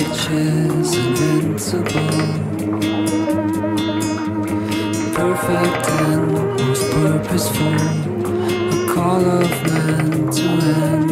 righteous, invincible, perfect and most purposeful, a call of man to end.